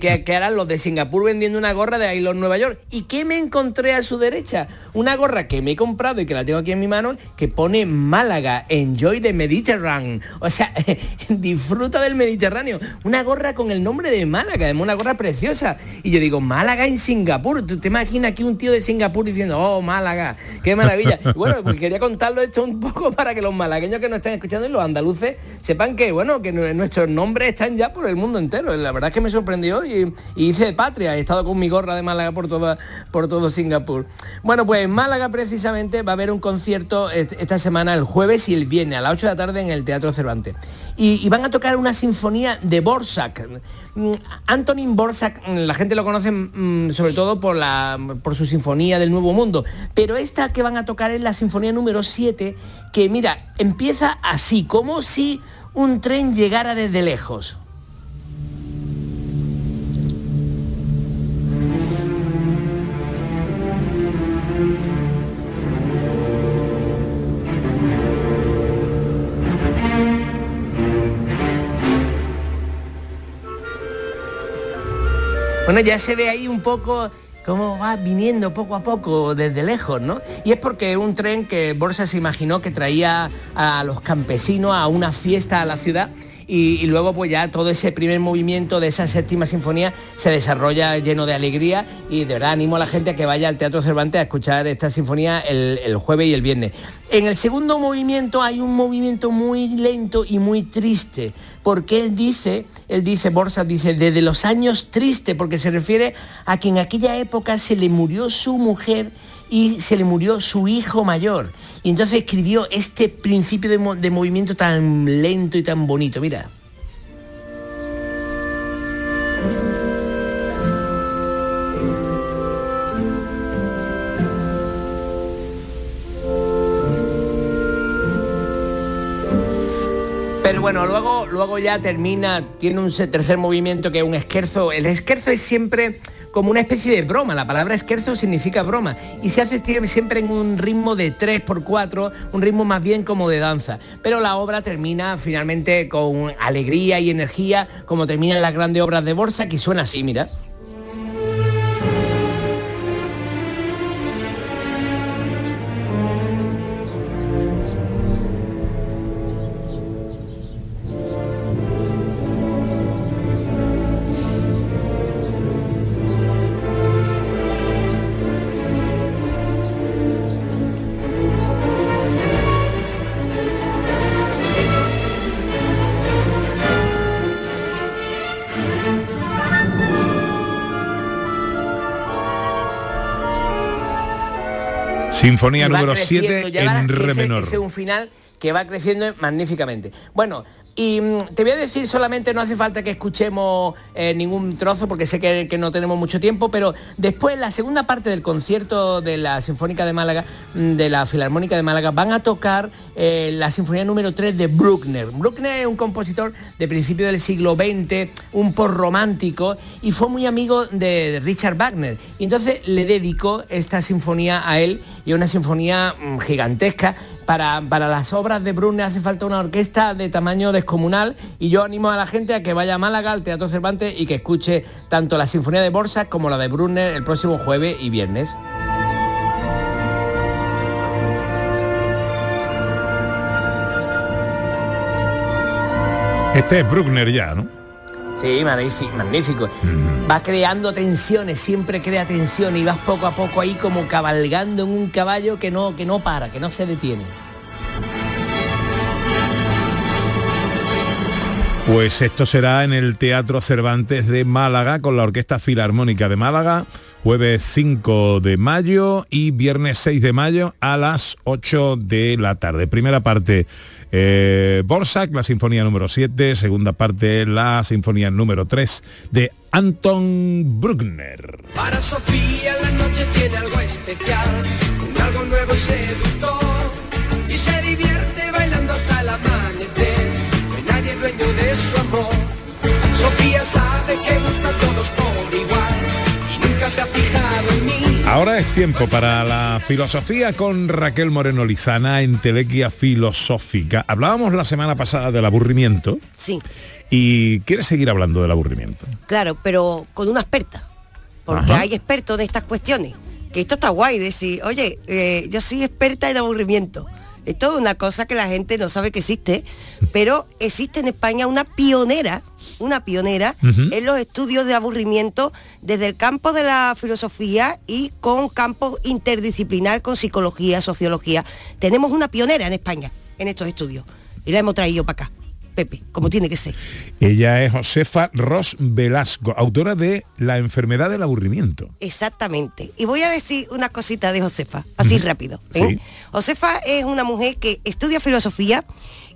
que, harán los de Singapur vendiendo una gorra de I love Nueva York. ¿Y qué me encontré a su derecha? Una gorra que me he comprado y que la tengo aquí en mi mano, que pone Málaga, Enjoy the Mediterranean. O sea, disfruta del Mediterráneo. Una gorra con el nombre de Málaga, además una gorra preciosa. Y yo digo, Málaga en Singapur. ¿Tú te imaginas aquí un tío de Singapur diciendo, oh, Málaga, qué maravilla? Bueno, pues quería contarlo esto un poco para que los malagueños que nos están escuchando y los andaluces sepan que, bueno, que nu- nuestros nombres están ya por el mundo entero. La verdad es que me sorprendió y, y hice patria. He estado con mi gorra de Málaga por, toda, por todo Singapur. Bueno, pues en Málaga precisamente va a haber un concierto est- esta semana, el jueves y el viernes, a las 8 de la tarde en el Teatro Cervantes. Y, van a tocar una sinfonía de Borsak. Mm, Antonin Borsak, mm, la gente lo conoce mm, sobre todo por, la, por su sinfonía del Nuevo Mundo, pero esta que van a tocar es la sinfonía número 7, que mira, empieza así, como si un tren llegara desde lejos. Bueno, ya se ve ahí un poco cómo va viniendo poco a poco desde lejos, ¿no? Y es porque un tren que Borsa se imaginó que traía a los campesinos a una fiesta a la ciudad y, luego pues ya todo ese primer movimiento de esa séptima sinfonía se desarrolla lleno de alegría y de verdad animo a la gente a que vaya al Teatro Cervantes a escuchar esta sinfonía el, el jueves y el viernes. En el segundo movimiento hay un movimiento muy lento y muy triste, porque él dice, él dice, Borsa dice, desde los años tristes, porque se refiere a que en aquella época se le murió su mujer y se le murió su hijo mayor. Y entonces escribió este principio de, mo- de movimiento tan lento y tan bonito. Mira. Pero bueno, luego, luego ya termina, tiene un tercer movimiento que es un esquerzo. El esquerzo es siempre como una especie de broma. La palabra esquerzo significa broma. Y se hace siempre en un ritmo de 3x4, un ritmo más bien como de danza. Pero la obra termina finalmente con alegría y energía, como terminan las grandes obras de Borsa, que suena así, mira. Sinfonía número creciendo, 7 ya verás en re menor. es un final que va creciendo magníficamente. Bueno, y mm, te voy a decir solamente, no hace falta que escuchemos eh, ningún trozo porque sé que, no tenemos mucho tiempo, pero después la segunda parte del concierto de la Sinfónica de Málaga, mm, de la Filarmónica de Málaga, van a tocar eh, la Sinfonía número 3 de Bruckner. Bruckner es un compositor de principio del siglo XX, un post romántico y fue muy amigo de Richard Wagner. Y entonces le dedicó esta sinfonía a él y una sinfonía mm, gigantesca. Para, las obras de Bruckner hace falta una orquesta de tamaño descomunal y yo animo a la gente a que vaya a Málaga, al Teatro Cervantes y que escuche tanto la sinfonía de Borsa como la de Bruckner el próximo jueves y viernes. Este es Bruckner ya, ¿no? Sí, magnífico, magnífico. Va creando tensiones, siempre crea tensión y vas poco a poco ahí como cabalgando en un caballo que no, que no para, que no se detiene. Pues esto será en el Teatro Cervantes de Málaga con la Orquesta Filarmónica de Málaga, jueves 5 de mayo y viernes 6 de mayo a las 8 de la tarde. Primera parte, eh, Borsak, la Sinfonía número 7, segunda parte, la Sinfonía número 3 de Anton Bruckner. Para Sofía la noche tiene algo especial, un algo nuevo y seductor, y se divierte bailando hasta el amanecer, no hay nadie dueño de su amor. Sofía sabe que gusta a todos por igual, nunca se ha fijado en mí. Ahora es tiempo para la filosofía con Raquel Moreno Lizana en Telequia Filosófica. Hablábamos la semana pasada del aburrimiento Sí, y quieres seguir hablando del aburrimiento. claro, pero con una experta. Porque Ajá. hay expertos de estas cuestiones. Que esto está guay, decir, oye, eh, yo soy experta en aburrimiento. Esto es una cosa que la gente no sabe que existe, pero existe en España una pionera, una pionera en los estudios de aburrimiento desde el campo de la filosofía y con campo interdisciplinar con psicología, sociología. Tenemos una pionera en España en estos estudios y la hemos traído para acá, Pepe, como tiene que ser. Ella es Josefa Ros Velasco, autora de La enfermedad del aburrimiento. Exactamente. Y voy a decir una cosita de Josefa, así rápido. ¿eh? Sí. Josefa es una mujer que estudia filosofía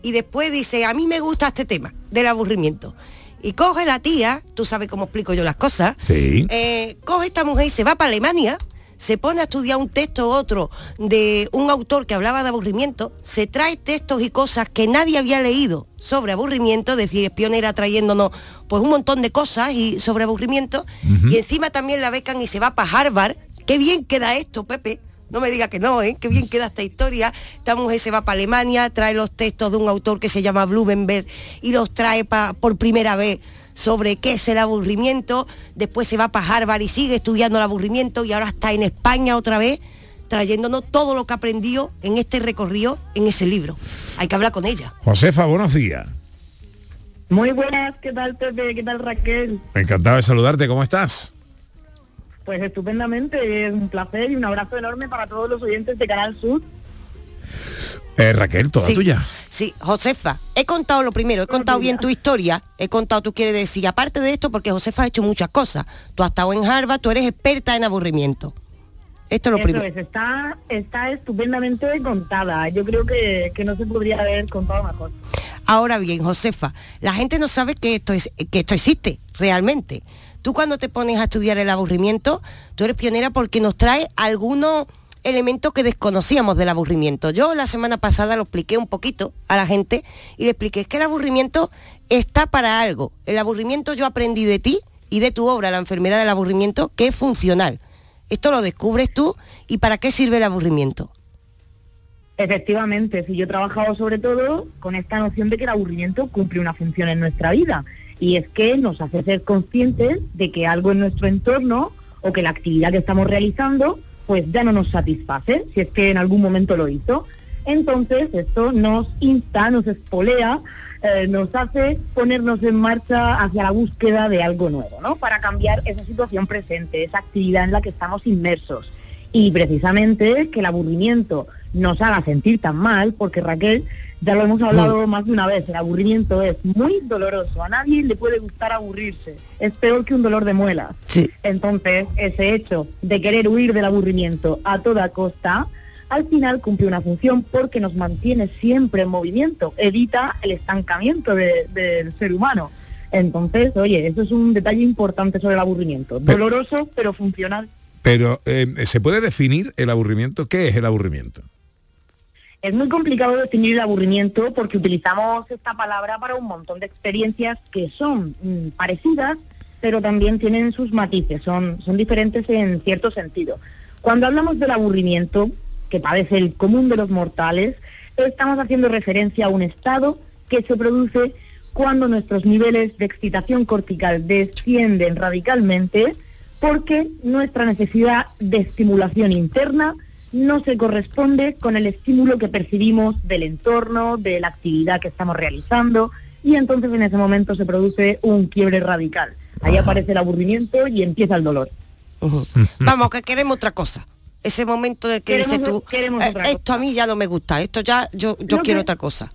y después dice, a mí me gusta este tema del aburrimiento. Y coge la tía, tú sabes cómo explico yo las cosas, Sí. eh, coge esta mujer y se va para Alemania, se pone a estudiar un texto u otro de un autor que hablaba de aburrimiento, se trae textos y cosas que nadie había leído sobre aburrimiento, es decir, es pionera trayéndonos pues un montón de cosas y sobre aburrimiento, y encima también la becan y se va para Harvard. Qué bien queda esto, Pepe, No me diga que no, ¿eh? Qué bien queda esta historia. Esta mujer se va para Alemania, trae los textos de un autor que se llama Blumenberg y los trae pa- por primera vez sobre qué es el aburrimiento. Después se va para Harvard y sigue estudiando el aburrimiento y ahora está en España otra vez trayéndonos todo lo que aprendió en este recorrido en ese libro. Hay que hablar con ella. Josefa, buenos días. Muy buenas, ¿qué tal Pepe? ¿Qué tal Raquel? Encantado de saludarte, ¿cómo estás? Pues estupendamente, es un placer y un abrazo enorme para todos los oyentes de Canal Sur. Eh, Raquel, toda Sí. tuya. Sí, Josefa, he contado lo primero, he contado bien tu historia, he contado, tú quieres decir, aparte de esto, porque Josefa ha hecho muchas cosas. Tú has estado en Harvard, tú eres experta en aburrimiento. Esto es lo Eso primero. es, está, está estupendamente contada. Yo creo que, que no se podría haber contado mejor. Ahora bien, Josefa, la gente no sabe que esto, es, que esto existe realmente. Tú cuando te pones a estudiar el aburrimiento, tú eres pionera porque nos trae algunos elementos que desconocíamos del aburrimiento. Yo la semana pasada lo expliqué un poquito a la gente y le expliqué que el aburrimiento está para algo. El aburrimiento yo aprendí de ti y de tu obra, La enfermedad del aburrimiento, que es funcional. Esto lo descubres tú y para qué sirve el aburrimiento. Efectivamente, si yo he trabajado sobre todo con esta noción de que el aburrimiento cumple una función en nuestra vida y es que nos hace ser conscientes de que algo en nuestro entorno o que la actividad que estamos realizando pues ya no nos satisface, si es que en algún momento lo hizo. Entonces esto nos insta, nos espolea, eh, nos hace ponernos en marcha hacia la búsqueda de algo nuevo, ¿no? Para cambiar esa situación presente, esa actividad en la que estamos inmersos. Y precisamente que el aburrimiento nos haga sentir tan mal, porque Raquel, ya lo hemos hablado más de una vez, el aburrimiento es muy doloroso, a nadie le puede gustar aburrirse, es peor que un dolor de muelas. Entonces, ese hecho de querer huir del aburrimiento a toda costa, al final cumple una función porque nos mantiene siempre en movimiento, evita el estancamiento de- del ser humano. Entonces, oye, eso es un detalle importante sobre el aburrimiento. Doloroso, pero funcional. Pero eh, ¿se puede definir el aburrimiento? ¿Qué es el aburrimiento? Es muy complicado definir el aburrimiento porque utilizamos esta palabra para un montón de experiencias que son mm, parecidas, pero también tienen sus matices, son, son diferentes en cierto sentido. Cuando hablamos del aburrimiento, que padece el común de los mortales, estamos haciendo referencia a un estado que se produce cuando nuestros niveles de excitación cortical descienden radicalmente porque nuestra necesidad de estimulación interna no se corresponde con el estímulo que percibimos del entorno, de la actividad que estamos realizando, y entonces en ese momento se produce un quiebre radical. Ahí aparece el aburrimiento y empieza el dolor. Vamos, que queremos otra cosa. Ese momento del que Queremos- dices tú, queremos "Eh, otra esto a mí ya no me gusta, esto ya yo, yo quiero que- otra cosa.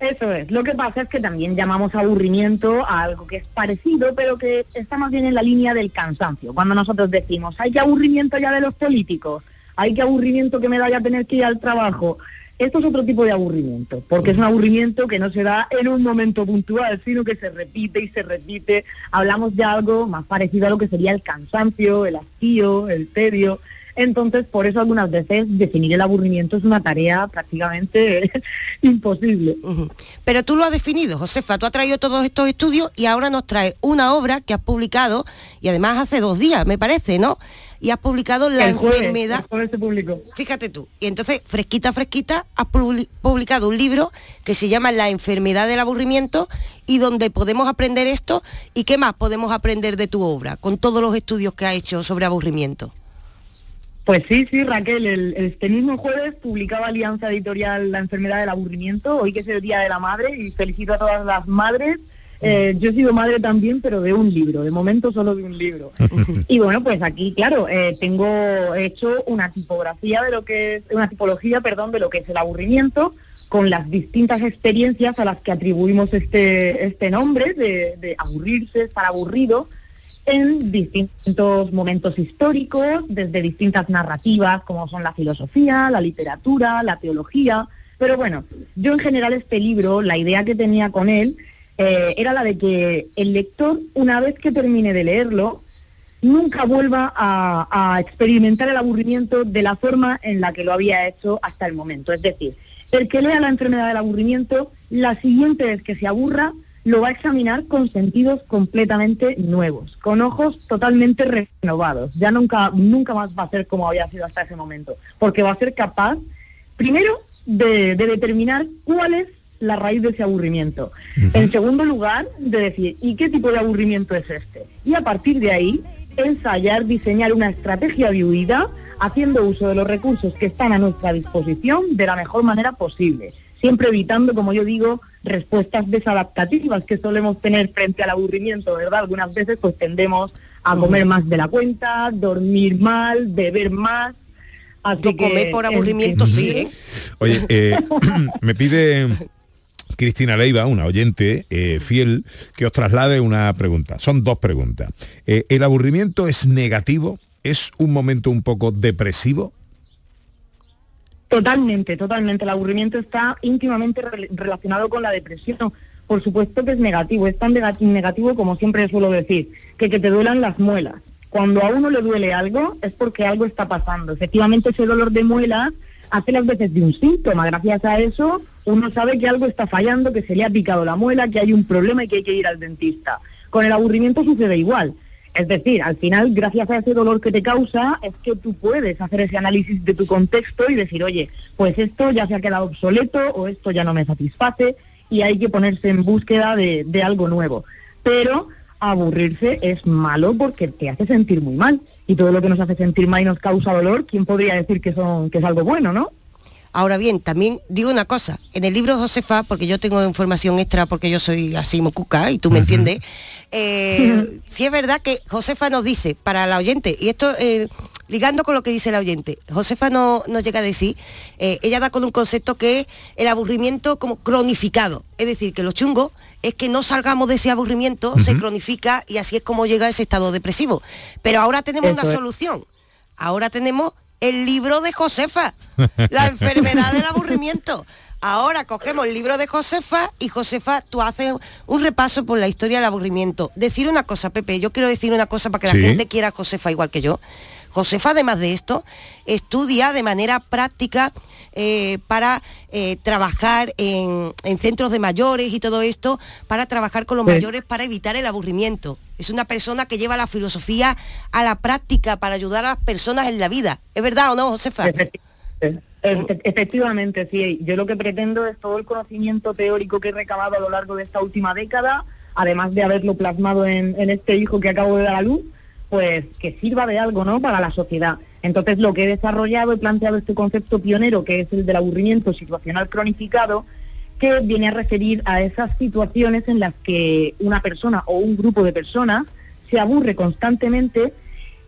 Eso es. Lo que pasa es que también llamamos aburrimiento a algo que es parecido, pero que está más bien en la línea del cansancio. Cuando nosotros decimos, hay que aburrimiento ya de los políticos, hay que aburrimiento que me da ya tener que ir al trabajo. Esto es otro tipo de aburrimiento, porque es un aburrimiento que no se da en un momento puntual, sino que se repite y se repite. Hablamos de algo más parecido a lo que sería el cansancio, el hastío, el tedio. Entonces, por eso algunas veces definir el aburrimiento es una tarea prácticamente imposible. Pero tú lo has definido, Josefa, tú has traído todos estos estudios y ahora nos trae una obra que has publicado, y además hace dos días, me parece, ¿no? Y has publicado La El jueves, enfermedad. el jueves se publicó. Fíjate tú. Y entonces, fresquita, fresquita, has publi- publicado un libro que se llama La enfermedad del aburrimiento y donde podemos aprender esto y qué más podemos aprender de tu obra, con todos los estudios que has hecho sobre aburrimiento. Pues sí, sí, Raquel, el, este mismo jueves publicaba Alianza Editorial La enfermedad del aburrimiento, hoy que es el Día de la Madre, y felicito a todas las madres. Eh, yo he sido madre también, pero de un libro, de momento solo de un libro. Y bueno, pues aquí, claro, eh, tengo hecho una tipografía de lo que es, una tipología, perdón, de lo que es el aburrimiento, con las distintas experiencias a las que atribuimos este, este nombre de, de aburrirse, estar aburrido, en distintos momentos históricos, desde distintas narrativas como son la filosofía, la literatura, la teología. Pero bueno, yo en general este libro, la idea que tenía con él eh, era la de que el lector, una vez que termine de leerlo, nunca vuelva a, a experimentar el aburrimiento de la forma en la que lo había hecho hasta el momento. Es decir, el que lea la enfermedad del aburrimiento, la siguiente vez que se aburra, lo va a examinar con sentidos completamente nuevos, con ojos totalmente renovados. Ya nunca, nunca más va a ser como había sido hasta ese momento, porque va a ser capaz, primero, de, de determinar cuál es la raíz de ese aburrimiento. En segundo lugar, de decir, ¿y qué tipo de aburrimiento es este? Y a partir de ahí, ensayar, diseñar una estrategia de huida, haciendo uso de los recursos que están a nuestra disposición de la mejor manera posible siempre evitando, como yo digo, respuestas desadaptativas que solemos tener frente al aburrimiento, ¿verdad? Algunas veces pues tendemos a comer más de la cuenta, dormir mal, beber más. Así Yo que, comer por en aburrimiento sí, ¿eh? Oye, eh, me pide Cristina Leiva, una oyente eh, fiel, que os traslade una pregunta. Son dos preguntas. Eh, ¿El aburrimiento es negativo? ¿Es un momento un poco depresivo? Totalmente, totalmente. El aburrimiento está íntimamente rel- relacionado con la depresión. Por supuesto que es negativo, es tan nega- negativo como siempre suelo decir, que que te duelan las muelas. Cuando a uno le duele algo es porque algo está pasando. Efectivamente ese dolor de muelas hace las veces de un síntoma. Gracias a eso uno sabe que algo está fallando, que se le ha picado la muela, que hay un problema y que hay que ir al dentista. Con el aburrimiento sucede igual. Es decir, al final, gracias a ese dolor que te causa, es que tú puedes hacer ese análisis de tu contexto y decir, oye, pues esto ya se ha quedado obsoleto o esto ya no me satisface y hay que ponerse en búsqueda de, algo nuevo. Pero aburrirse es malo porque te hace sentir muy mal. Y todo lo que nos hace sentir mal y nos causa dolor, ¿quién podría decir que, son, que es algo bueno, no? Ahora bien, también digo una cosa, en el libro Josefa, porque yo tengo información extra porque yo soy así mocuca y tú me entiendes, eh, sí es verdad que Josefa nos dice, para la oyente, y esto eh, ligando con lo que dice la oyente, Josefa no, nos llega a decir, eh, ella da con un concepto que es el aburrimiento como cronificado, es decir, que lo chungo es que no salgamos de ese aburrimiento, se cronifica y así es como llega a ese estado depresivo. Pero ahora tenemos Eso una es. solución, ahora tenemos el libro de Josefa, la enfermedad del aburrimiento. Ahora cogemos el libro de Josefa y Josefa, tú haces un repaso por la historia del aburrimiento. Decir una cosa, Pepe, yo quiero decir una cosa para que Sí. la gente quiera a Josefa igual que yo. Josefa, además de esto, estudia de manera práctica eh, para eh, trabajar en, en centros de mayores y todo esto, para trabajar con los Sí. mayores para evitar el aburrimiento. Es una persona que lleva la filosofía a la práctica para ayudar a las personas en la vida. ¿Es verdad o no, Josefa? Efe- Efectivamente, sí. Yo lo que pretendo es todo el conocimiento teórico que he recabado a lo largo de esta última década, además de haberlo plasmado en, en este hijo que acabo de dar a luz, pues que sirva de algo, ¿no? Para la sociedad. Entonces, lo que he desarrollado, he planteado este concepto pionero, que es el del aburrimiento situacional cronificado, que viene a referir a esas situaciones en las que una persona o un grupo de personas se aburre constantemente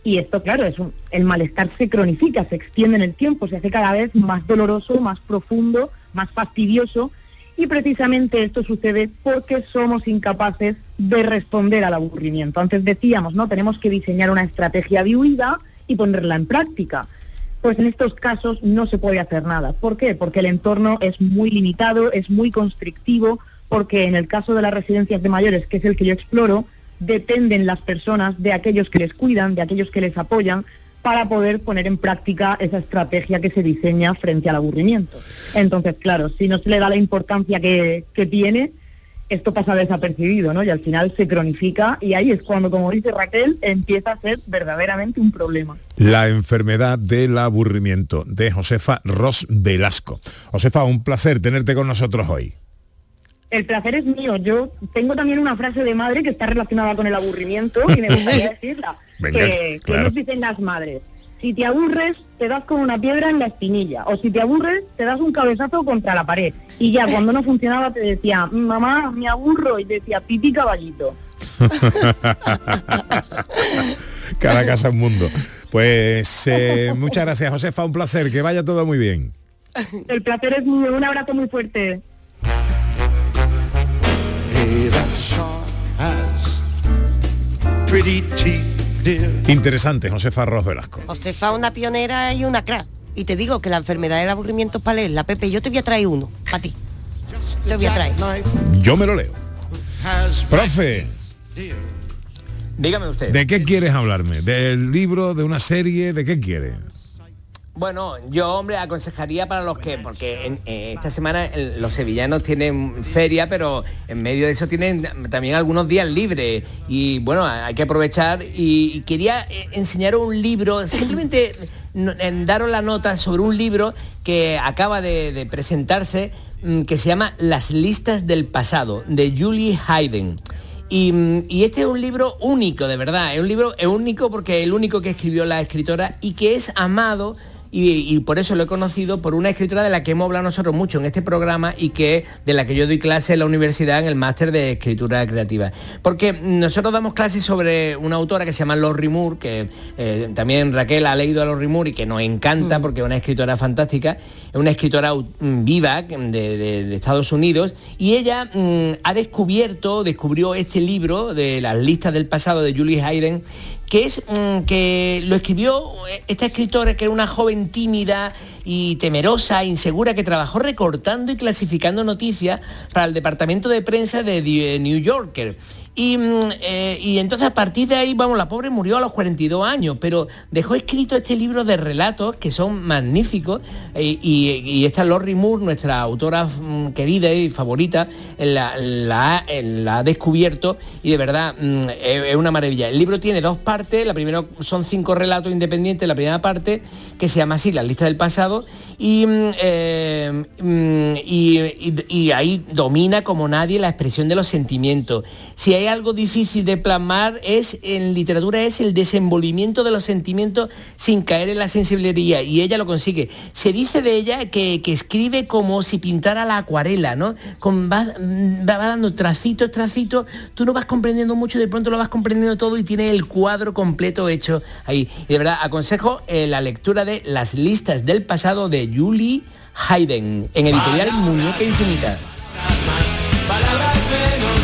y esto, claro, es un- el malestar se cronifica, se extiende en el tiempo, se hace cada vez más doloroso, más profundo, más fastidioso. Y precisamente esto sucede porque somos incapaces de responder al aburrimiento. Antes decíamos, ¿no? Tenemos que diseñar una estrategia de huida y ponerla en práctica. Pues en estos casos no se puede hacer nada. ¿Por qué? Porque el entorno es muy limitado, es muy constrictivo, porque en el caso de las residencias de mayores, que es el que yo exploro, dependen las personas de aquellos que les cuidan, de aquellos que les apoyan, para poder poner en práctica esa estrategia que se diseña frente al aburrimiento. Entonces, claro, si no se le da la importancia que, que tiene, esto pasa desapercibido, ¿no? Y al final se cronifica y ahí es cuando, como dice Raquel, empieza a ser verdaderamente un problema. La enfermedad del aburrimiento de Josefa Ros Velasco. Josefa, un placer tenerte con nosotros hoy. El placer es mío. Yo tengo también una frase de madre que está relacionada con el aburrimiento y me gustaría decirla. Venga, que, claro. nos dicen las madres. Si te aburres, te das con una piedra en la espinilla. O si te aburres, te das un cabezazo contra la pared. Y ya cuando no funcionaba te decía, mamá, me aburro. Y te decía, pipi caballito. Cada casa un mundo. Pues eh, muchas gracias, Josefa, un placer, que vaya todo muy bien. El placer es mío. Un abrazo muy fuerte. Pretty teeth. Interesante, Josefa Ros Velasco. Josefa una pionera y una crack. Y te digo que la enfermedad del aburrimiento es para leerla, Pepe. Yo te voy a traer uno, para ti. Te voy a traer. Yo me lo leo. Profe, Dígame usted. ¿de qué quieres hablarme? ¿Del libro, de una serie? ¿De qué quieres? Bueno, yo, hombre, aconsejaría para los que, porque eh, esta semana los sevillanos tienen feria, pero en medio de eso tienen también algunos días libres. Y bueno, hay que aprovechar. Y, quería eh, enseñaros un libro, simplemente daros la nota sobre un libro que acaba de, presentarse, mm, que se llama Las listas del pasado, de Julie Hayden. Y, mm, y este es un libro único, de verdad. Es un libro es único porque es el único que escribió la escritora y que es amado. Y, y por eso lo he conocido por una escritora de la que hemos hablado nosotros mucho en este programa y que de la que yo doy clase en la universidad en el máster de escritura creativa. Porque nosotros damos clases sobre una autora que se llama Lori Moore, que eh, también Raquel ha leído a Lori Moore y que nos encanta porque es una escritora fantástica, es una escritora mm, viva de, de- de Estados Unidos. Y ella mm, ha descubierto, descubrió este libro de las listas del pasado de Julie Hayden que es mm, que lo escribió eh, esta escritora que era una joven tímida y temerosa, insegura, que trabajó recortando y clasificando noticias para el departamento de prensa de The New Yorker. Y, mm, eh, y entonces a partir de ahí, vamos, la pobre murió a los 42 años, pero dejó escrito este libro de relatos que son magníficos eh, y, esta Lori Moore, nuestra autora mm, querida y favorita, la, la ha- descubierto y de verdad mm, es, una maravilla. El libro tiene dos partes, la primera son cinco relatos independientes, la primera parte que se llama así, La lista del pasado, eh, y- y ahí domina como nadie la expresión de los sentimientos. Si hay algo difícil de plasmar es en literatura es el desenvolvimiento de los sentimientos sin caer en la sensibilidad y ella lo consigue. Se dice de ella que, que escribe como si pintara la acuarela, ¿no? Con, va, mm, va dando tracitos, tracitos, tú no vas comprendiendo mucho, de pronto lo vas comprendiendo todo y tiene el cuadro completo hecho ahí. Y de verdad aconsejo eh, la lectura de Las listas del pasado de Julie Hayden en editorial Muñeca Infinita.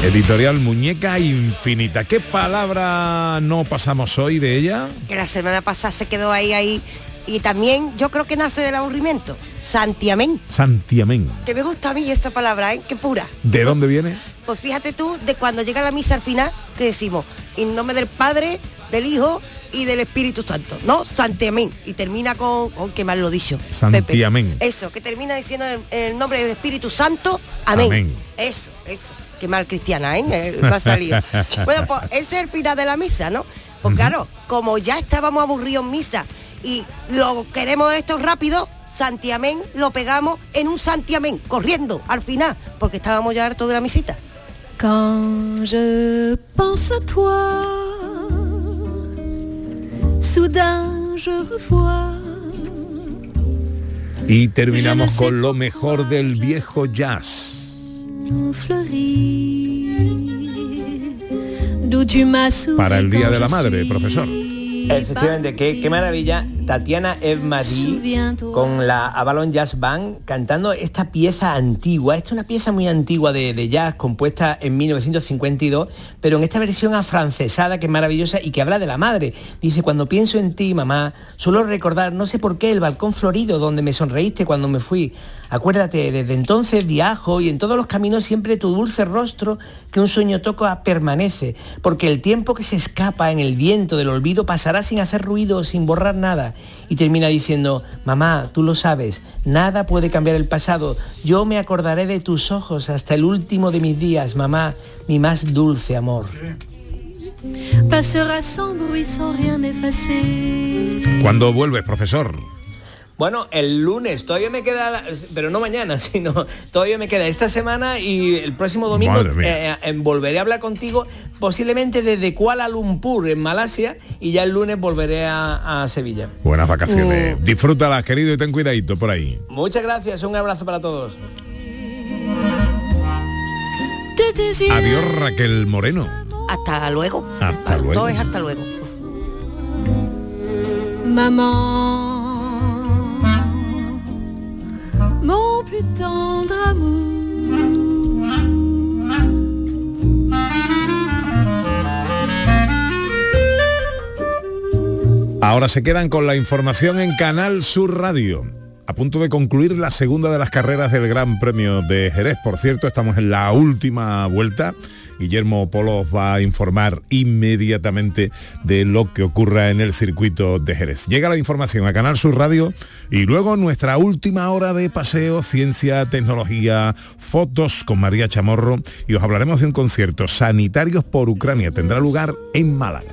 Editorial Muñeca Infinita. ¿Qué palabra no pasamos hoy de ella? que la semana pasada se quedó ahí, ahí. Y también yo creo que nace del aburrimiento. Santiamén. Santiamén. Que me gusta a mí esta palabra, ¿eh? Qué pura. ¿De dónde viene? Pues fíjate tú de cuando llega la misa al final, que decimos, en nombre del Padre, del Hijo y del Espíritu Santo, ¿no? Santiamén. Y termina con, oh, qué mal lo dicho. Santiamén. Pepe. Eso, que termina diciendo en el, el nombre del Espíritu Santo, amén. Amén. Eso, eso. Qué mal cristiana, ¿eh? Eh, Me ha salido. bueno, pues ese es el final de la misa, ¿no? Pues claro, como ya estábamos aburridos en misa y lo queremos esto rápido, Santiamén lo pegamos en un Santiamén, corriendo al final, porque estábamos ya hartos de la misita. Quand je pense à toi, soudain je revois Y terminamos con lo mejor del viejo jazz. Para el Día de la Madre, profesor. Efectivamente, qué, qué maravilla. Tatiana Evmadi con la Avalon Jazz Band cantando esta pieza antigua. Esta es una pieza muy antigua de, de jazz compuesta en 1952, pero en esta versión afrancesada que es maravillosa y que habla de la madre. Dice, cuando pienso en ti, mamá, suelo recordar, no sé por qué, el balcón florido donde me sonreíste cuando me fui. Acuérdate, desde entonces viajo y en todos los caminos siempre tu dulce rostro que un sueño toca permanece, porque el tiempo que se escapa en el viento del olvido pasará sin hacer ruido, sin borrar nada. Y termina diciendo, mamá, tú lo sabes, nada puede cambiar el pasado. Yo me acordaré de tus ojos hasta el último de mis días, mamá, mi más dulce amor. ¿Cuándo vuelves, profesor? Bueno, el lunes, todavía me queda, pero no mañana, sino todavía me queda esta semana y el próximo domingo eh, eh, volveré a hablar contigo, posiblemente desde Kuala Lumpur, en Malasia, y ya el lunes volveré a, a Sevilla. Buenas vacaciones. Mm. Disfrútalas, querido, y ten cuidadito por ahí. Muchas gracias, un abrazo para todos. Adiós, Raquel Moreno. Hasta luego. Hasta Todo luego. es hasta luego. maman, mon plus. Ahora se quedan con la información en Canal Sur Radio. A punto de concluir la segunda de las carreras del Gran Premio de Jerez. Por cierto, estamos en la última vuelta. Guillermo Polos va a informar inmediatamente de lo que ocurra en el circuito de Jerez. Llega la información a Canal Sur Radio y luego nuestra última hora de paseo, ciencia, tecnología, fotos con María Chamorro y os hablaremos de un concierto Sanitarios por Ucrania. Tendrá lugar en Málaga.